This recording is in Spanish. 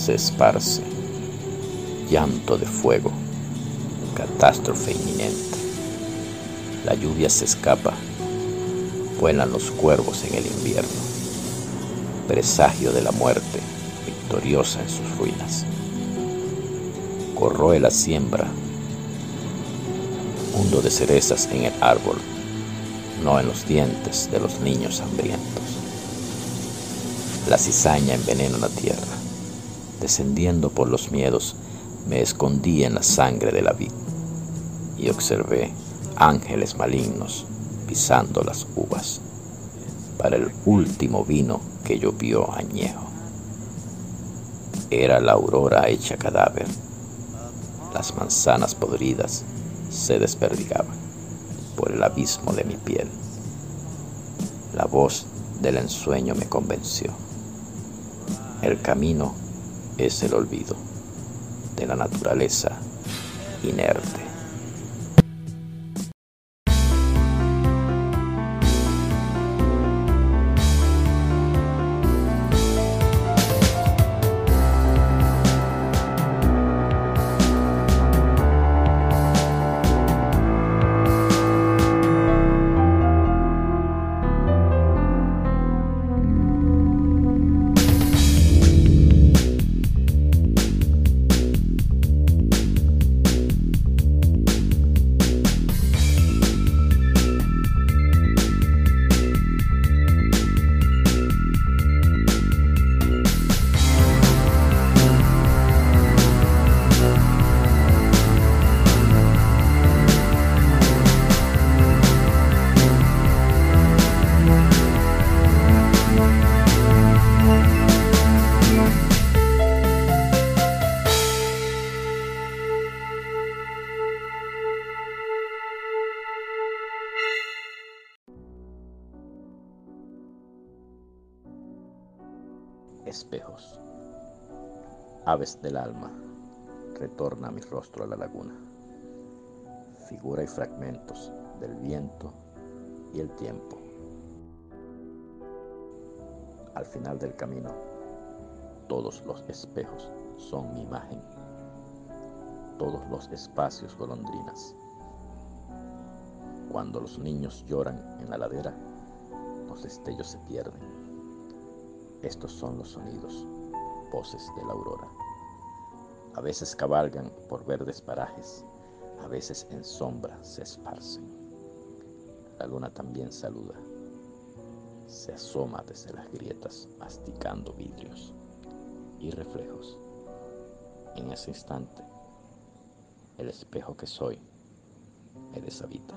se esparce, llanto de fuego, catástrofe inminente. La lluvia se escapa, vuelan los cuervos en el invierno, presagio de la muerte victoriosa en sus ruinas. Corroe la siembra, mundo de cerezas en el árbol, no en los dientes de los niños hambrientos. La cizaña envenena la tierra. Descendiendo por los miedos, me escondí en la sangre de la vid y observé ángeles malignos pisando las uvas para el último vino que llovió añejo. Era la aurora hecha cadáver. Las manzanas podridas se desperdigaban por el abismo de mi piel. La voz del ensueño me convenció. El camino es el olvido de la naturaleza inerte. Espejos. Aves del alma, retorna mi rostro a la laguna. Figura y fragmentos del viento y el tiempo. Al final del camino, todos los espejos son mi imagen. Todos los espacios golondrinas. Cuando los niños lloran en la ladera, los destellos se pierden estos son los sonidos, voces de la aurora. A veces cabalgan por verdes parajes, a veces en sombra se esparcen. La luna también saluda, se asoma desde las grietas masticando vidrios y reflejos. En ese instante, el espejo que soy me deshabita.